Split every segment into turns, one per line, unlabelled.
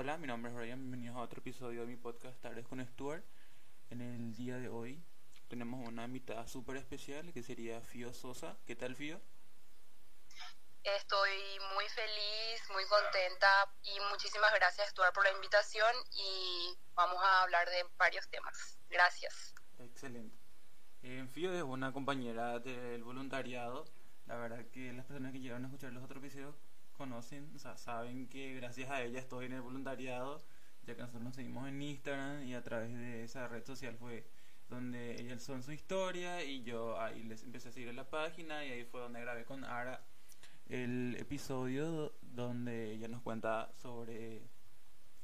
Hola, mi nombre es Ryan, bienvenidos a otro episodio de mi podcast Tardes con Stuart. En el día de hoy tenemos una invitada súper especial que sería Fio Sosa. ¿Qué tal, Fio?
Estoy muy feliz, muy contenta y muchísimas gracias, Stuart, por la invitación y vamos a hablar de varios temas. Gracias.
Excelente. Eh, Fio es una compañera del voluntariado. La verdad que las personas que llegaron a escuchar los otros episodios conocen, o sea, saben que gracias a ella estoy en el voluntariado, ya que nosotros nos seguimos en Instagram y a través de esa red social fue donde ella son su historia y yo ahí les empecé a seguir en la página y ahí fue donde grabé con Ara el episodio donde ella nos cuenta sobre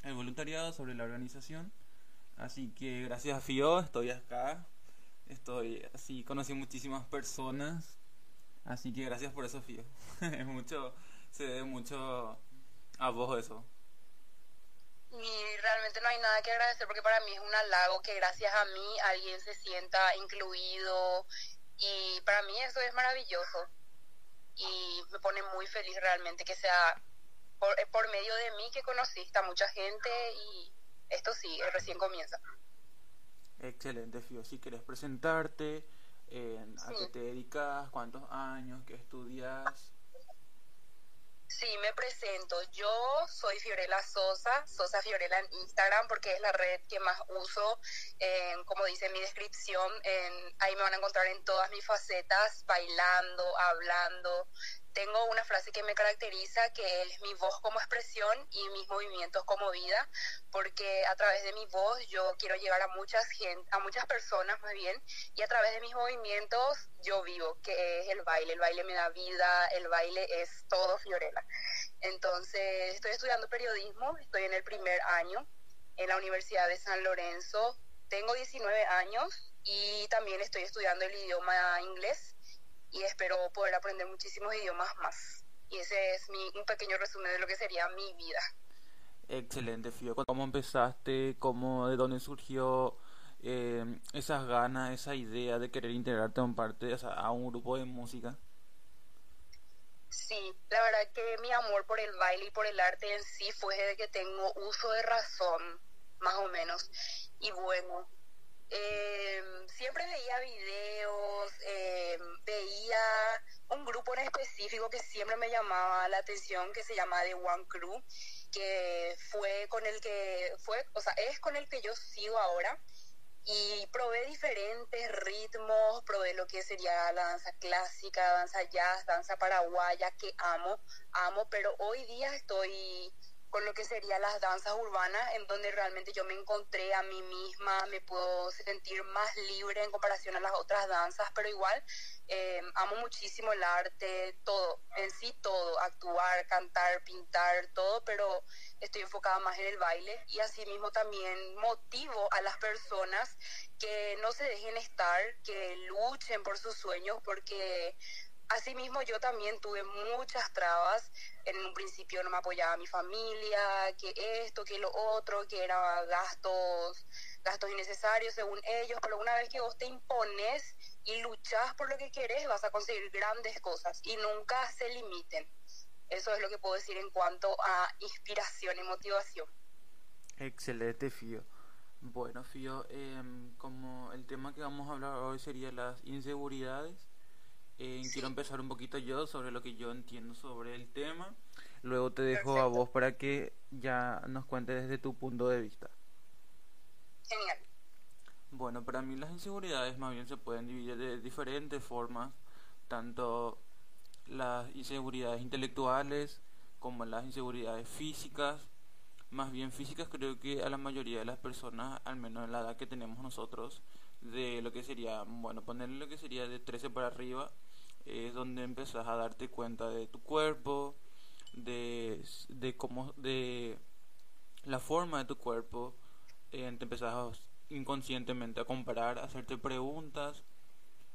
el voluntariado, sobre la organización. Así que gracias a Fio estoy acá, estoy así, conocí muchísimas personas, así que gracias por eso Fio. es mucho se debe mucho a vos eso.
Y realmente no hay nada que agradecer porque para mí es un halago que gracias a mí alguien se sienta incluido y para mí eso es maravilloso y me pone muy feliz realmente que sea por, eh, por medio de mí que conociste a mucha gente y esto sí, recién comienza.
Excelente, Fio. Si quieres presentarte, ¿a qué te dedicas? ¿Cuántos años? ¿Qué estudias?
Sí, me presento. Yo soy Fiorella Sosa, Sosa Fiorella en Instagram, porque es la red que más uso. como dice mi descripción, ahí me van a encontrar en todas mis facetas, bailando, hablando, tengo una frase que me caracteriza que es mi voz como expresión y mis movimientos como vida, porque a través de mi voz yo quiero llegar a muchas gente, a muchas personas más bien, y a través de mis movimientos yo vivo, que es el baile, el baile me da vida, el baile es todo Fiorella. Entonces, estoy estudiando periodismo, estoy en el primer año en la Universidad de San Lorenzo, tengo 19 años y también estoy estudiando el idioma inglés y espero poder aprender muchísimos idiomas más. Y ese es mi, un pequeño resumen de lo que sería mi vida.
Excelente, Fio. ¿Cómo empezaste? ¿Cómo, ¿De dónde surgió eh, esas ganas, esa idea de querer integrarte a un, parte, a un grupo de música?
Sí, la verdad que mi amor por el baile y por el arte en sí fue desde que tengo uso de razón, más o menos. Y bueno, eh, siempre veía videos, eh, grupo específico que siempre me llamaba la atención, que se llama The One Crew, que fue con el que, fue, o sea, es con el que yo sigo ahora. Y probé diferentes ritmos, probé lo que sería la danza clásica, danza jazz, danza paraguaya, que amo, amo, pero hoy día estoy con lo que serían las danzas urbanas, en donde realmente yo me encontré a mí misma, me puedo sentir más libre en comparación a las otras danzas, pero igual eh, amo muchísimo el arte, todo, en sí todo, actuar, cantar, pintar, todo, pero estoy enfocada más en el baile y asimismo también motivo a las personas que no se dejen estar, que luchen por sus sueños, porque Asimismo, yo también tuve muchas trabas. En un principio no me apoyaba mi familia, que esto, que lo otro, que eran gastos, gastos innecesarios según ellos. Pero una vez que vos te impones y luchas por lo que querés, vas a conseguir grandes cosas y nunca se limiten. Eso es lo que puedo decir en cuanto a inspiración y motivación.
Excelente, Fío. Bueno, Fío, em, como el tema que vamos a hablar hoy sería las inseguridades eh, quiero empezar un poquito yo sobre lo que yo entiendo sobre el tema. Luego te dejo a vos para que ya nos cuentes desde tu punto de vista.
Genial.
Bueno, para mí las inseguridades más bien se pueden dividir de diferentes formas, tanto las inseguridades intelectuales como las inseguridades físicas. Más bien físicas creo que a la mayoría de las personas, al menos en la edad que tenemos nosotros, de lo que sería, bueno, ponerle lo que sería de 13 para arriba, es donde empezás a darte cuenta de tu cuerpo, de, de cómo, de la forma de tu cuerpo, eh, te empezás inconscientemente a comparar, a hacerte preguntas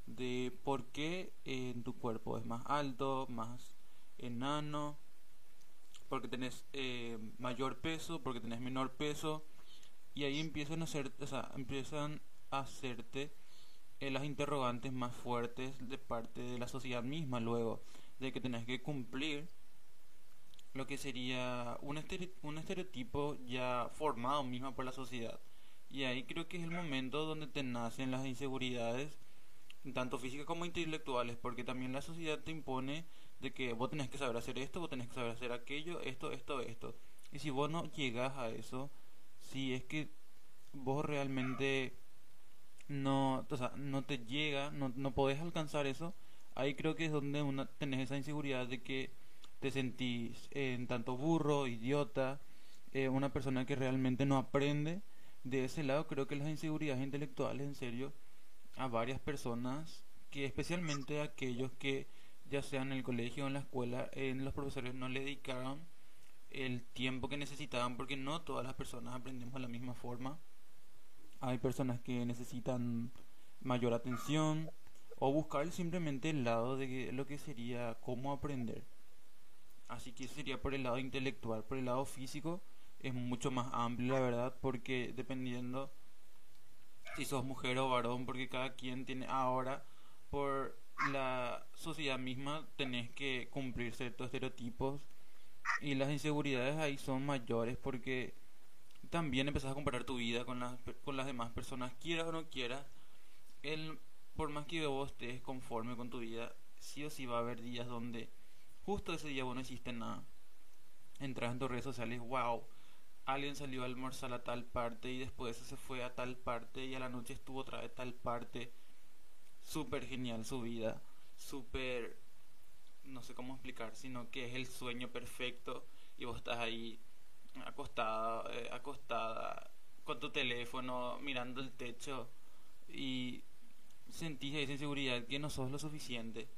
de por qué eh, tu cuerpo es más alto, más enano, porque tenés eh, mayor peso, porque tenés menor peso, y ahí empiezan a hacer, o sea, empiezan a hacerte las interrogantes más fuertes de parte de la sociedad misma luego de que tenés que cumplir lo que sería un, un estereotipo ya formado mismo por la sociedad. Y ahí creo que es el momento donde te nacen las inseguridades, tanto físicas como intelectuales, porque también la sociedad te impone de que vos tenés que saber hacer esto, vos tenés que saber hacer aquello, esto, esto, esto. Y si vos no llegas a eso, si es que vos realmente no, o sea, no te llega, no, no podés alcanzar eso, ahí creo que es donde una, tenés esa inseguridad de que te sentís en tanto burro, idiota, eh, una persona que realmente no aprende. De ese lado creo que las inseguridades intelectuales, en serio, a varias personas, que especialmente aquellos que ya sea en el colegio o en la escuela, en los profesores no le dedicaron el tiempo que necesitaban porque no todas las personas aprendemos de la misma forma. Hay personas que necesitan mayor atención o buscar simplemente el lado de lo que sería cómo aprender. Así que sería por el lado intelectual, por el lado físico es mucho más amplio, la verdad, porque dependiendo si sos mujer o varón, porque cada quien tiene ahora por la sociedad misma tenés que cumplir ciertos estereotipos y las inseguridades ahí son mayores porque también empezás a comparar tu vida con las, con las demás personas, quieras o no quieras, el, por más que vos estés conforme con tu vida, sí o sí va a haber días donde Justo ese día vos no hiciste nada. Entras en tus redes sociales, wow, alguien salió a almorzar a tal parte y después se fue a tal parte y a la noche estuvo otra vez a tal parte. Súper genial su vida, súper, no sé cómo explicar, sino que es el sueño perfecto y vos estás ahí acostada, eh, acostada con tu teléfono mirando el techo y sentís esa inseguridad que no sos lo suficiente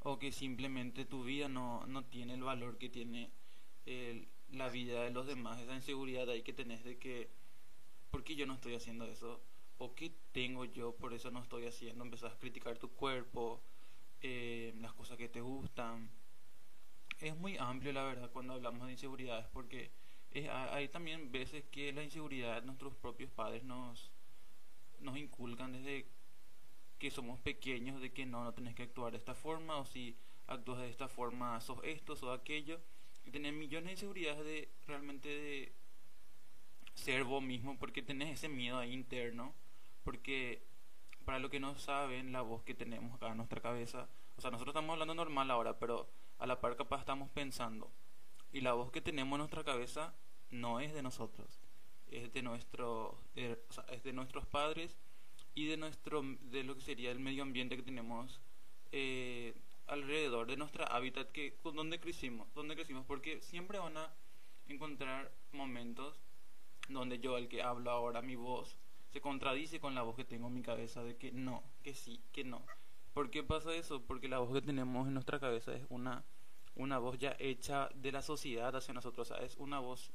o que simplemente tu vida no, no tiene el valor que tiene la vida de los demás, esa inseguridad ahí que tenés de que, ¿por qué yo no estoy haciendo eso? ¿O qué tengo yo, por eso no estoy haciendo? Empezás a criticar tu cuerpo, eh, las cosas que te gustan. Es muy amplio, la verdad, cuando hablamos de inseguridades, porque hay también veces que la inseguridad nuestros propios padres nos, nos inculcan desde que somos pequeños de que no, no tenés que actuar de esta forma o si actúas de esta forma sos esto o aquello y millones de inseguridades de realmente de ser vos mismo porque tenés ese miedo ahí interno porque para lo que no saben la voz que tenemos acá en nuestra cabeza o sea nosotros estamos hablando normal ahora pero a la par capaz estamos pensando. Y la voz que tenemos en nuestra cabeza no es de nosotros es de nuestro es de nuestros padres y de nuestro de lo que sería el medio ambiente que tenemos eh, alrededor de nuestra hábitat que donde crecimos donde crecimos porque siempre van a encontrar momentos donde yo el que hablo ahora mi voz se contradice con la voz que tengo en mi cabeza de que no que sí que no ¿por qué pasa eso? porque la voz que tenemos en nuestra cabeza es una una voz ya hecha de la sociedad hacia nosotros es una voz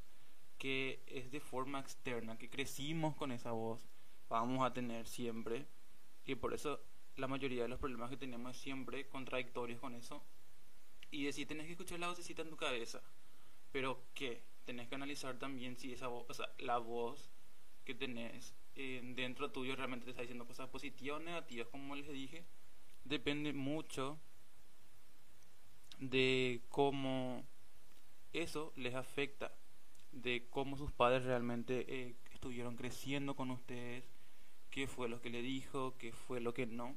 que es de forma externa que crecimos con esa voz vamos a tener siempre. Y por eso la mayoría de los problemas que tenemos es siempre contradictorios con eso. Y decir, tenés que escuchar la vocecita en tu cabeza. Pero ¿qué? Tenés que analizar también si esa voz, o sea, la voz que tenés eh, dentro tuyo realmente te está diciendo cosas positivas o negativas, como les dije. Depende mucho de cómo eso les afecta, de cómo sus padres realmente eh, estuvieron creciendo con ustedes, qué fue lo que le dijo, qué fue lo que no.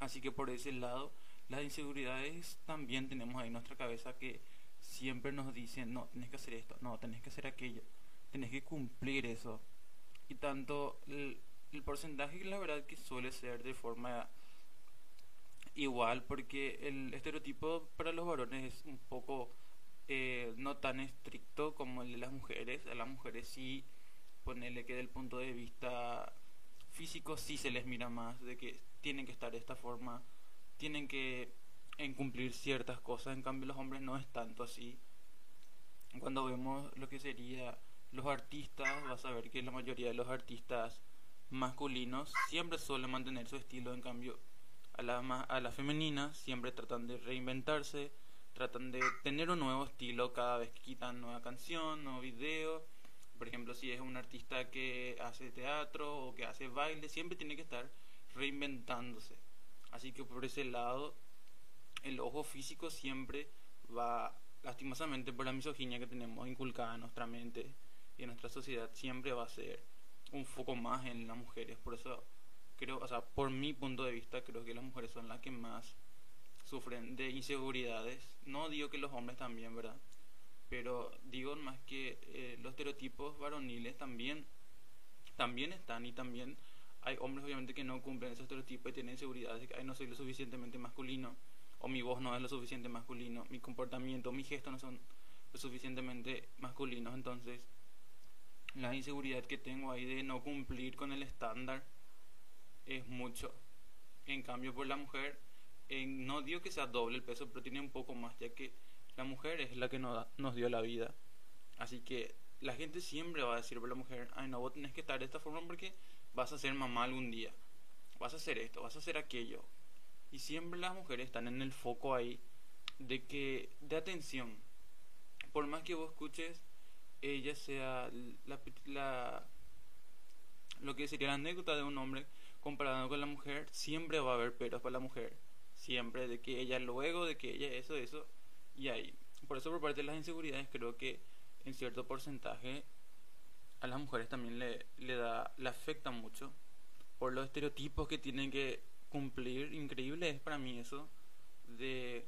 Así que por ese lado, las inseguridades también tenemos ahí en nuestra cabeza que siempre nos dicen, no, tenés que hacer esto, no, tenés que hacer aquello, tenés que cumplir eso. Y tanto el, porcentaje, la verdad que suele ser de forma igual, porque el estereotipo para los varones es un poco eh, no tan estricto como el de las mujeres. A las mujeres sí ponerle que del punto de vista físico sí se les mira más, de que tienen que estar de esta forma, tienen que en cumplir ciertas cosas, en cambio los hombres no es tanto así. Cuando vemos lo que sería los artistas, vas a ver que la mayoría de los artistas masculinos siempre suelen mantener su estilo, en cambio a la, a la femenina siempre tratan de reinventarse, tratan de tener un nuevo estilo cada vez que quitan nueva canción, nuevo video por ejemplo, si es un artista que hace teatro o que hace baile, siempre tiene que estar reinventándose. Así que por ese lado, el ojo físico siempre va lastimosamente por la misoginia que tenemos inculcada en nuestra mente y en nuestra sociedad, siempre va a ser un foco más en las mujeres. Por eso creo, o sea, por mi punto de vista, creo que las mujeres son las que más sufren de inseguridades. No digo que los hombres también, ¿verdad? Pero digo más que eh, los estereotipos varoniles también, también están y también hay hombres obviamente que no cumplen esos estereotipos y tienen inseguridades no soy lo suficientemente masculino o mi voz no es lo suficiente masculino, mi comportamiento, mis gestos no son lo suficientemente masculinos, entonces la inseguridad que tengo ahí de no cumplir con el estándar es mucho. En cambio, por la mujer, no digo que sea doble el peso, pero tiene un poco más, ya que la mujer es la que nos, nos dio la vida. Así que la gente siempre va a decir por la mujer, ay no, vos tenés que estar de esta forma porque vas a ser mamá algún día, vas a hacer esto, vas a hacer aquello. Y siempre las mujeres están en el foco ahí de que, de atención. Por más que vos escuches, ella sea la, la lo que sería la anécdota de un hombre comparado con la mujer, siempre va a haber peros para la mujer. Siempre de que ella luego, de que ella eso, eso, y ahí. Por eso por parte de las inseguridades creo que en cierto porcentaje a las mujeres también le, le da, le afecta mucho por los estereotipos que tienen que cumplir. Increíble es para mí eso de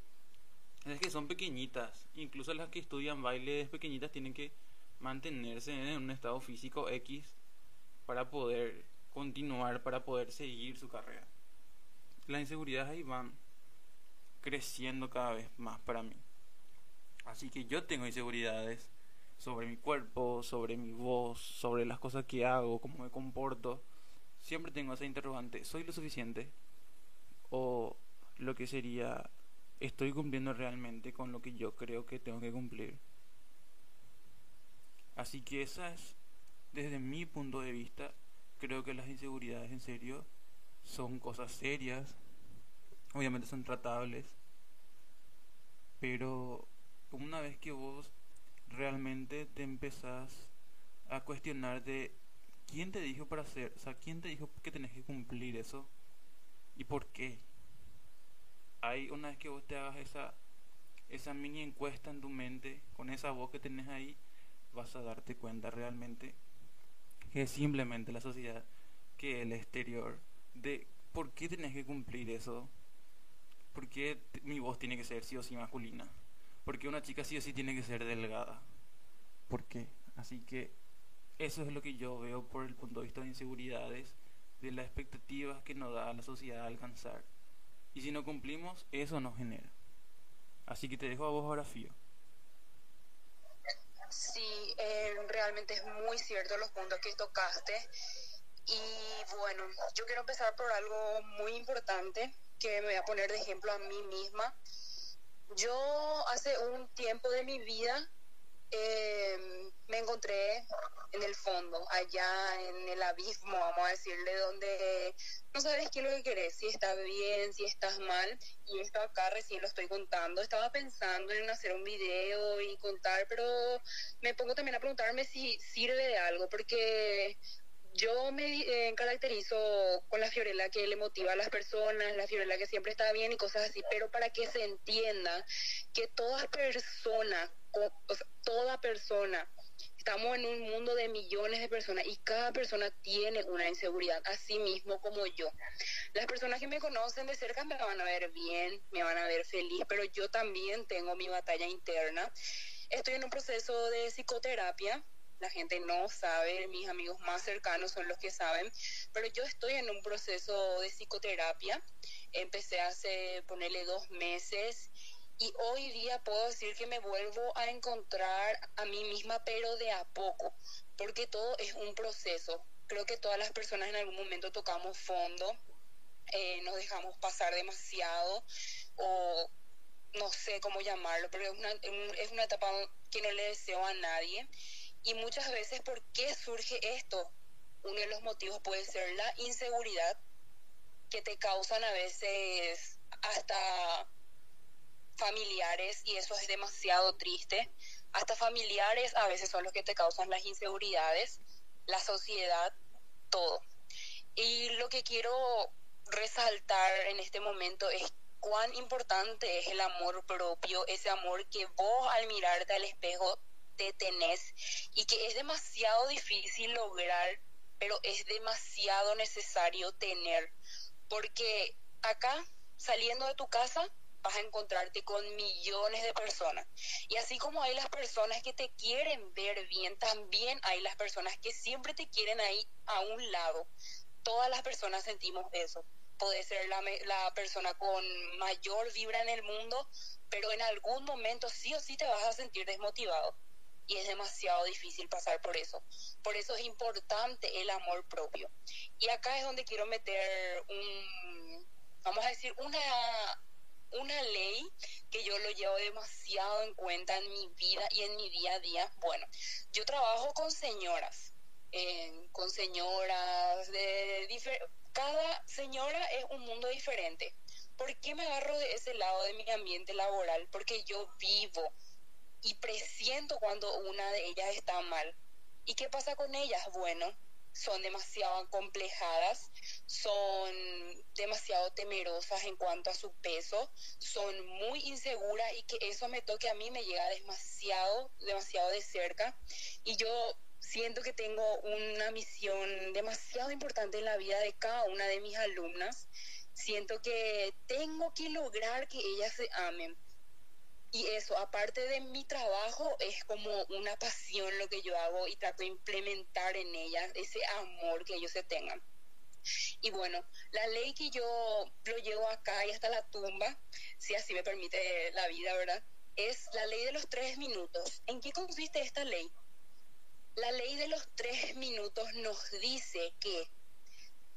es que son pequeñitas, incluso las que estudian baile pequeñitas tienen que mantenerse en un estado físico X para poder continuar, para poder seguir su carrera. Las inseguridades ahí van creciendo cada vez más para mí. Así que yo tengo inseguridades sobre mi cuerpo, sobre mi voz, sobre las cosas que hago, cómo me comporto. Siempre tengo esa interrogante, ¿soy lo suficiente? O lo que sería, ¿estoy cumpliendo realmente con lo que yo creo que tengo que cumplir? Así que esa es, desde mi punto de vista, creo que las inseguridades en serio son cosas serias, obviamente son tratables, pero una vez que vos realmente te empezás a cuestionar de quién te dijo para hacer, o sea, quién te dijo que tenés que cumplir eso y por qué. Hay una vez que vos te hagas esa esa mini encuesta en tu mente con esa voz que tenés ahí, vas a darte cuenta realmente que es simplemente la sociedad, que el exterior de por qué tenés que cumplir eso, por qué mi voz tiene que ser sí o sí masculina porque una chica sí o sí tiene que ser delgada. ¿Por qué? Así que eso es lo que yo veo por el punto de vista de inseguridades, de las expectativas que nos da la sociedad a alcanzar. Y si no cumplimos, eso nos genera. Así que te dejo a vos ahora, Fío.
Sí, eh, realmente es muy cierto los puntos que tocaste. Y bueno, yo quiero empezar por algo muy importante que me voy a poner de ejemplo a mí misma yo hace un tiempo de mi vida em, me encontré en el fondo, allá en el abismo, vamos a decirle, donde no sabes qué es lo que querés, si estás bien, si estás mal, y esto acá recién lo estoy contando. Estaba pensando en hacer un video y contar, pero me pongo también a preguntarme si sirve de algo, porque yo me eh, caracterizo con la Fiorella que le motiva a las personas, la Fiorella que siempre está bien y cosas así, pero para que se entienda que toda persona, toda persona, estamos en un mundo de millones de personas y cada persona tiene una inseguridad, así mismo como yo. Las personas que me conocen de cerca me van a ver bien, me van a ver feliz, pero yo también tengo mi batalla interna. Estoy en un proceso de psicoterapia la gente no sabe, mis amigos más cercanos son los que saben, pero yo estoy en un proceso de psicoterapia, empecé hace, ponerle dos meses y hoy día puedo decir que me vuelvo a encontrar a mí misma, pero de a poco, porque todo es un proceso. Creo que todas las personas en algún momento tocamos fondo, eh, nos dejamos pasar demasiado o no sé cómo llamarlo, pero es una, es una etapa que no le deseo a nadie. Y muchas veces, ¿por qué surge esto? Uno de los motivos puede ser la inseguridad que te causan a veces hasta familiares, y eso es demasiado triste. Hasta familiares a veces son los que te causan las inseguridades, la sociedad, todo. Y lo que quiero resaltar en este momento es cuán importante es el amor propio, ese amor que vos al mirarte al espejo te tenés y que es demasiado difícil lograr, pero es demasiado necesario tener, porque acá, saliendo de tu casa, vas a encontrarte con millones de personas. Y así como hay las personas que te quieren ver bien, también hay las personas que siempre te quieren ahí a un lado. Todas las personas sentimos eso. Puede ser la, la persona con mayor vibra en el mundo, pero en algún momento sí o sí te vas a sentir desmotivado. Y es demasiado difícil pasar por eso. Por eso es importante el amor propio. Y acá es donde quiero meter un, vamos a decir, una una ley que yo lo llevo demasiado en cuenta en mi vida y en mi día a día. Bueno, yo trabajo con señoras, con señoras de cada señora es un mundo diferente. ¿Por qué me agarro de ese lado de mi ambiente laboral? Porque yo vivo y presiento cuando una de ellas está mal. ¿Y qué pasa con ellas? Bueno, son demasiado acomplejadas, son demasiado temerosas en cuanto a su peso, son muy inseguras y que eso me toque a mí me llega demasiado, demasiado de cerca. Y yo siento que tengo una misión demasiado importante en la vida de cada una de mis alumnas. Siento que tengo que lograr que ellas se amen y eso, aparte de mi trabajo, es como una pasión lo que yo hago y trato de implementar en ellas ese amor que ellos se tengan. Y bueno, la ley que yo lo llevo acá y hasta la tumba, si así me permite la vida, ¿verdad? Es la ley de los tres minutos. ¿En qué consiste esta ley? La ley de los tres minutos nos dice que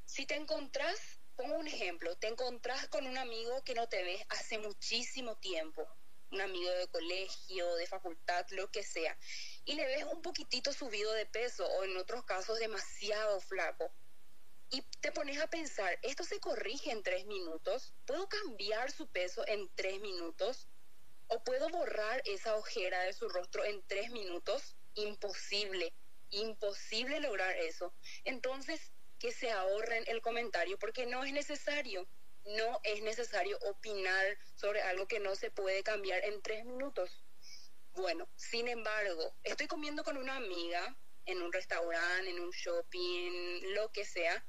si te encontrás, pongo un ejemplo, te encontrás con un amigo que no te ves hace muchísimo tiempo un amigo de colegio, de facultad, lo que sea, y le ves un poquitito subido de peso o en otros casos demasiado flaco. Y te pones a pensar, ¿esto se corrige en tres minutos? ¿Puedo cambiar su peso en tres minutos? ¿O puedo borrar esa ojera de su rostro en tres minutos? Imposible, imposible lograr eso. Entonces, que se ahorren el comentario porque no es necesario no es necesario opinar sobre algo que no se puede cambiar en tres minutos. Bueno, sin embargo, estoy comiendo con una amiga en un restaurante, en un shopping, lo que sea,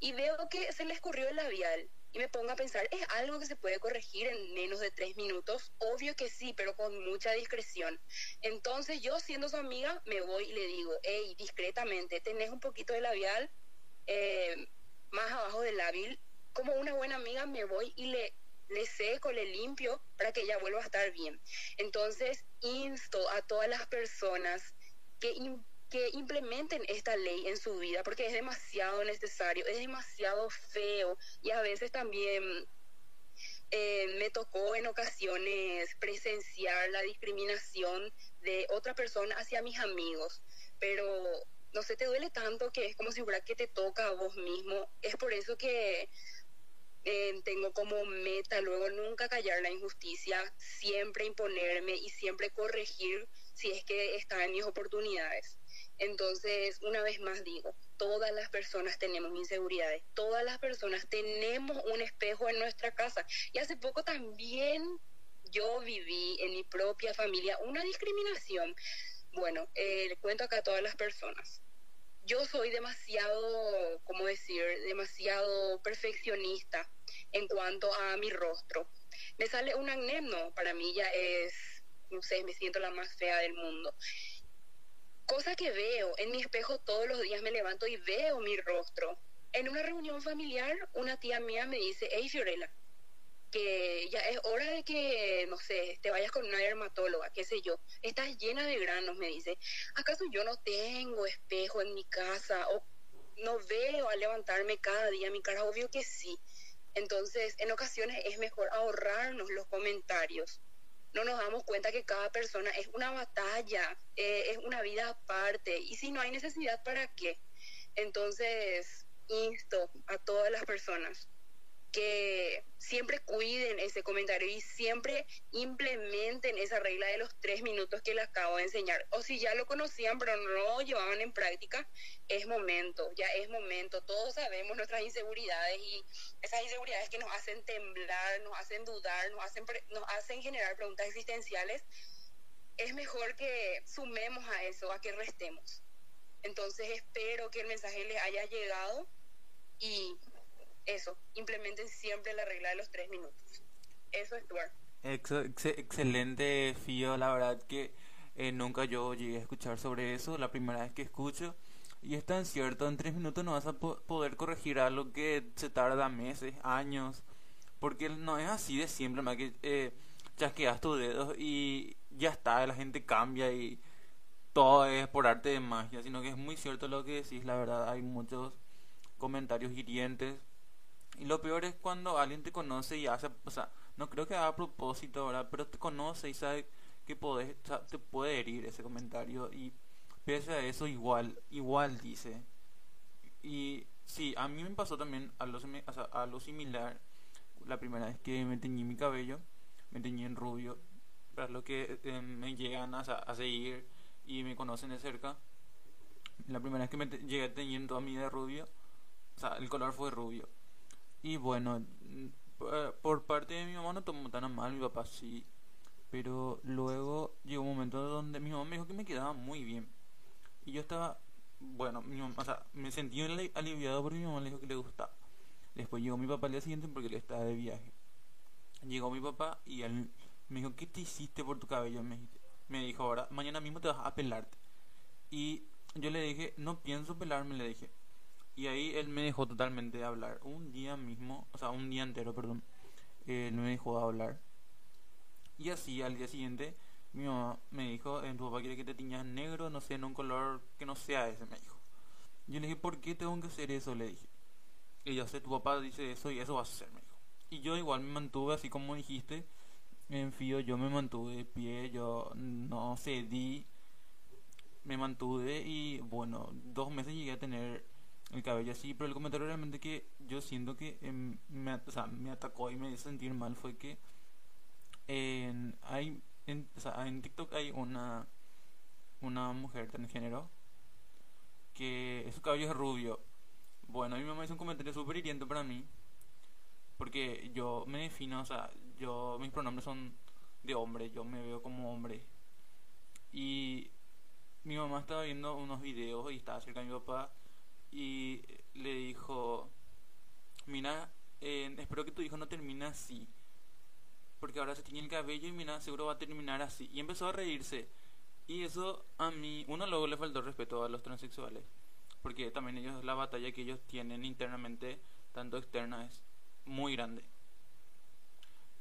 y veo que se le escurrió el labial y me pongo a pensar, ¿es algo que se puede corregir en menos de tres minutos? Obvio que sí, pero con mucha discreción. Entonces yo, siendo su amiga, me voy y le digo, hey, discretamente, tenés un poquito de labial eh, más abajo del lábil, como una buena amiga me voy y le, le seco, le limpio para que ella vuelva a estar bien. Entonces, insto a todas las personas que, que implementen esta ley en su vida porque es demasiado necesario, es demasiado feo y a veces también eh, me tocó en ocasiones presenciar la discriminación de otra persona hacia mis amigos, pero no sé, te duele tanto que es como si fuera que te toca a vos mismo. Es por eso que eh, tengo como meta luego nunca callar la injusticia, siempre imponerme y siempre corregir si es que está en mis oportunidades. Entonces, una vez más digo, todas las personas tenemos inseguridades, todas las personas tenemos un espejo en nuestra casa. Y hace poco también yo viví en mi propia familia una discriminación. Bueno, eh, le cuento acá a todas las personas yo soy demasiado, ¿cómo decir?, demasiado perfeccionista en cuanto a mi rostro. Me sale un acné, para mí ya es, no sé, me siento la más fea del mundo. Cosa que veo en mi espejo todos los días me levanto y veo mi rostro. En una reunión familiar, una tía mía me dice, hey Fiorella, que ya es hora de que, no sé, te vayas con una dermatóloga, qué sé yo. Estás llena de granos, me dice. ¿Acaso yo no tengo espejo en mi casa o no veo al levantarme cada día mi cara? Obvio que sí. Entonces, en ocasiones es mejor ahorrarnos los comentarios. No nos damos cuenta que cada persona es una batalla, eh, es una vida aparte. Y si no hay necesidad, ¿para qué? Entonces, insto a todas las personas que siempre cuiden ese comentario y siempre implementen esa regla de los tres minutos que les acabo de enseñar. O si ya lo conocían pero no lo llevaban en práctica, es momento, ya es momento. Todos sabemos nuestras inseguridades y esas inseguridades que nos hacen temblar, nos hacen dudar, nos hacen, nos hacen generar preguntas existenciales. Es mejor que sumemos a eso, a que restemos. Entonces espero que el mensaje les haya llegado y eso, implementen siempre la regla de los tres minutos. Eso es Stuart.
excelente, Fío, la verdad que eh, nunca yo llegué a escuchar sobre eso, la primera vez que escucho. Y es tan cierto, en tres minutos no vas a poder corregir algo que se tarda meses, años, porque no es así de siempre, más que eh, chasqueas tus dedos y ya está, la gente cambia y todo es por arte de magia, sino que es muy cierto lo que decís, la verdad, hay muchos comentarios hirientes y lo peor es cuando alguien te conoce y hace, o sea, no creo que haga a propósito, ¿verdad? Pero te conoce y sabe que podés, te puede herir ese comentario y pese a eso igual, igual dice. Y sí, a mí me pasó también a lo, lo similar la primera vez que me teñí mi cabello, me teñí en rubio, para los que eh, me llegan a, a, seguir y me conocen de cerca. La primera vez que me llegué a teñir toda mi vida de rubio, o sea, el color fue rubio y bueno, eh, por parte de mi mamá no tomó tan mal, mi papá sí. Pero luego llegó un momento donde mi mamá me dijo que me quedaba muy bien. Y yo estaba, bueno, mi mamá, o sea, me sentí aliviado porque mi mamá le dijo que le gustaba. Después llegó mi papá al día siguiente porque él estaba de viaje. Llegó mi papá y él me dijo, ¿qué te hiciste por tu cabello? Me, me dijo, ahora, mañana mismo te vas a pelarte. Y yo le dije, no pienso pelarme, le dije. Y ahí él me dejó totalmente de hablar. Un día mismo, o sea, un día entero, perdón. Él me dejó de hablar. Y así al día siguiente, mi mamá me dijo, eh, tu papá quiere que te tiñas negro, no sé, en un color que no sea ese, me dijo. Yo le dije, ¿por qué tengo que hacer eso? Le dije. Y yo sé, tu papá dice eso y eso va a ser, me dijo. Y yo igual me mantuve así como dijiste. En fío, yo me mantuve de pie, yo no cedí. Me mantuve y bueno, dos meses llegué a tener el cabello así, pero el comentario realmente que yo siento que em, me, o sea, me atacó y me hizo sentir mal fue que en, hay, en, o sea, en TikTok hay una, una mujer transgénero que su cabello es rubio. Bueno, mi mamá hizo un comentario súper hiriente para mí porque yo me defino, o sea, yo mis pronombres son de hombre, yo me veo como hombre. Y mi mamá estaba viendo unos videos y estaba cerca de mi papá y le dijo, mira, eh, espero que tu hijo no termine así, porque ahora se tiene el cabello y mira, seguro va a terminar así. Y empezó a reírse. Y eso a mí, uno luego le faltó respeto a los transexuales, porque también ellos, la batalla que ellos tienen internamente, tanto externa, es muy grande.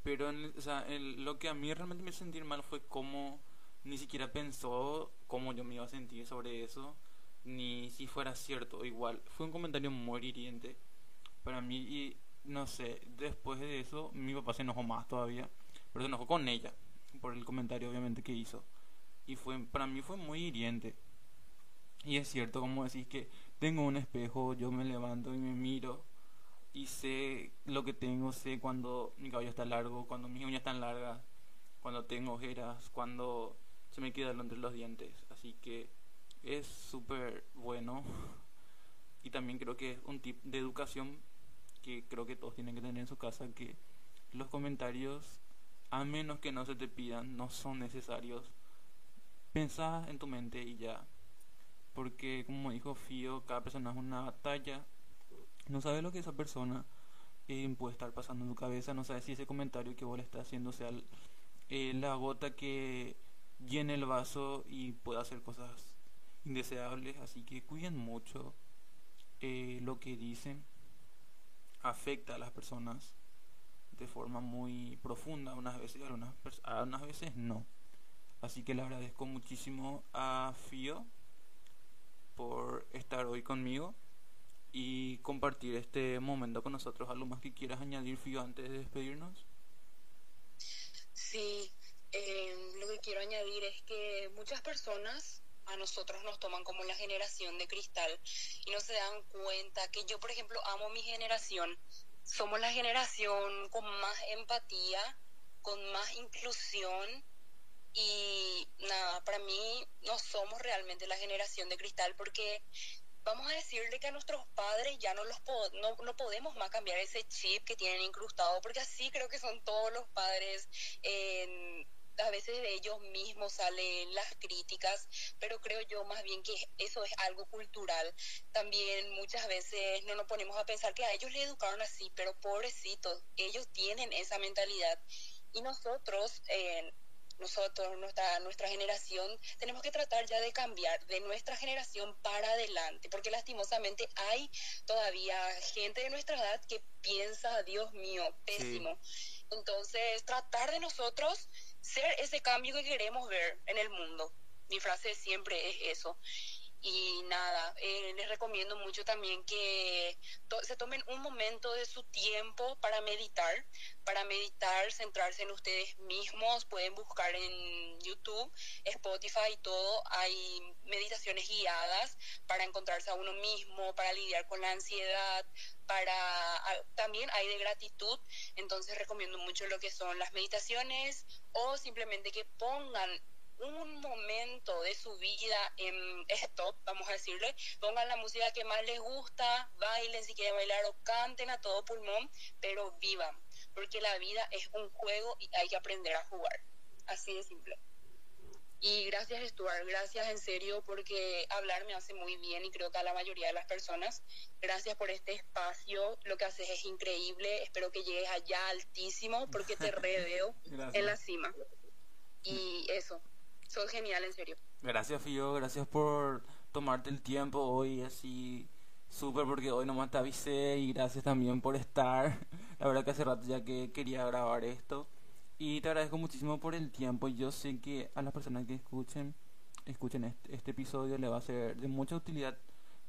Pero lo que a mí realmente me hizo sentir mal fue cómo ni siquiera pensó cómo yo me iba a sentir sobre eso ni si fuera cierto igual. Fue un comentario muy hiriente para mí y no sé, después de eso mi papá se enojó más todavía, pero se enojó con ella por el comentario obviamente que hizo. Y fue para mí fue muy hiriente. Y es cierto, como decís que tengo un espejo, yo me levanto y me miro y sé lo que tengo, sé cuando mi cabello está largo, cuando mis uñas están largas, cuando tengo ojeras, cuando se me queda entre los dientes. Así que es súper bueno. Y también creo que es un tip de educación que creo que todos tienen que tener en su casa que los comentarios a menos que no se te pidan no son necesarios. Pensá en tu mente y ya. Porque como dijo Fío cada persona es una batalla no sabes lo que esa persona eh, puede estar pasando en tu cabeza. No sabes si ese comentario que vos le estás haciendo sea eh, la gota que llene el vaso y pueda hacer cosas indeseables, así que cuiden mucho eh, lo que dicen, afecta a las personas de forma muy profunda, unas veces, algunas, unas veces no. Así que le agradezco muchísimo a Fío por estar hoy conmigo y compartir este momento con nosotros. ¿Algo más que quieras añadir, Fío, antes de despedirnos?
Sí, eh, lo que quiero añadir es que muchas personas a nosotros nos toman como la generación de cristal y no se dan cuenta que yo, por ejemplo, amo mi generación, somos la generación con más empatía, con más inclusión y nada, para mí no somos realmente la generación de cristal porque vamos a decirle que a nuestros padres ya no los no, no, podemos más cambiar ese chip que tienen incrustado porque así creo que son todos los padres a veces de ellos mismos salen las críticas, pero creo yo más bien que eso es algo cultural. También muchas veces no nos ponemos a pensar que a ellos le educaron así, pero pobrecitos, ellos tienen esa mentalidad. Y nosotros, eh, nosotros, nuestra, nuestra generación, tenemos que tratar ya de cambiar de nuestra generación para adelante, porque lastimosamente hay todavía gente de nuestra edad que piensa, Dios mío, pésimo. Entonces, tratar de nosotros ser ese cambio que queremos ver en el mundo. Mi frase siempre es eso. Y nada, eh, les recomiendo mucho también que se tomen un momento de su tiempo para meditar, para meditar, centrarse en ustedes mismos. Pueden buscar en YouTube, Spotify y todo. Hay meditaciones guiadas para encontrarse a uno mismo, para lidiar con la ansiedad, para también hay de gratitud. Entonces recomiendo mucho lo que son las meditaciones o simplemente que pongan un momento de su vida en stop, vamos a decirle, pongan la música que más les gusta, bailen si quieren bailar o canten a todo pulmón, pero vivan, porque la vida es un juego y hay que aprender a jugar. Así de simple. Y gracias Stuart, gracias en serio porque hablar me hace muy bien y creo que a la mayoría de las personas. Gracias por este espacio, lo que haces es increíble, espero que llegues allá altísimo porque te reveo en la cima. Y eso, sos genial, en serio.
Gracias, Fío, gracias por tomarte el tiempo hoy así súper porque hoy nomás te avisé y gracias también por estar. La verdad que hace rato ya que quería grabar esto y te agradezco muchísimo por el tiempo. Yo sé que a las personas que escuchen escuchen este, este episodio le va a ser de mucha utilidad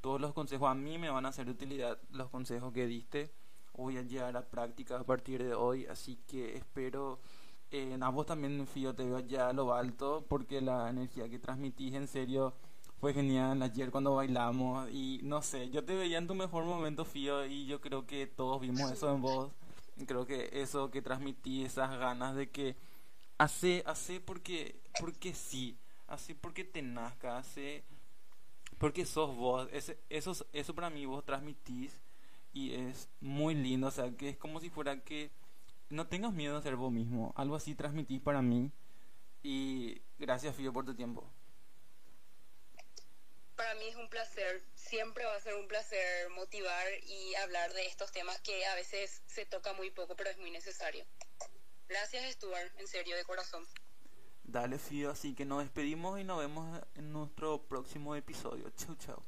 todos los consejos. A mí me van a hacer de utilidad los consejos que diste. Voy a llevar a práctica a partir de hoy, así que espero en ambos también, Fío, te veo ya a lo alto porque la energía que transmitís en serio fue genial. Ayer cuando bailamos y no sé, yo te veía en tu mejor momento, Fío, y yo creo que todos vimos eso en vos. Creo que eso que transmití, esas ganas de que hace, hace porque, porque sí, hace porque te nazca, hace porque sos vos, ese, eso, eso para mí vos transmitís y es muy lindo, o sea, que es como si fuera que no tengas miedo de ser vos mismo. Algo así transmití para mí. Y gracias, Fío, por tu tiempo.
Para mí es un placer. Siempre va a ser un placer motivar y hablar de estos temas que a veces se toca muy poco, pero es muy necesario. Gracias, Stuart, en serio, de corazón.
Dale, Fío, así que nos despedimos y nos vemos en nuestro próximo episodio. Chau, chau.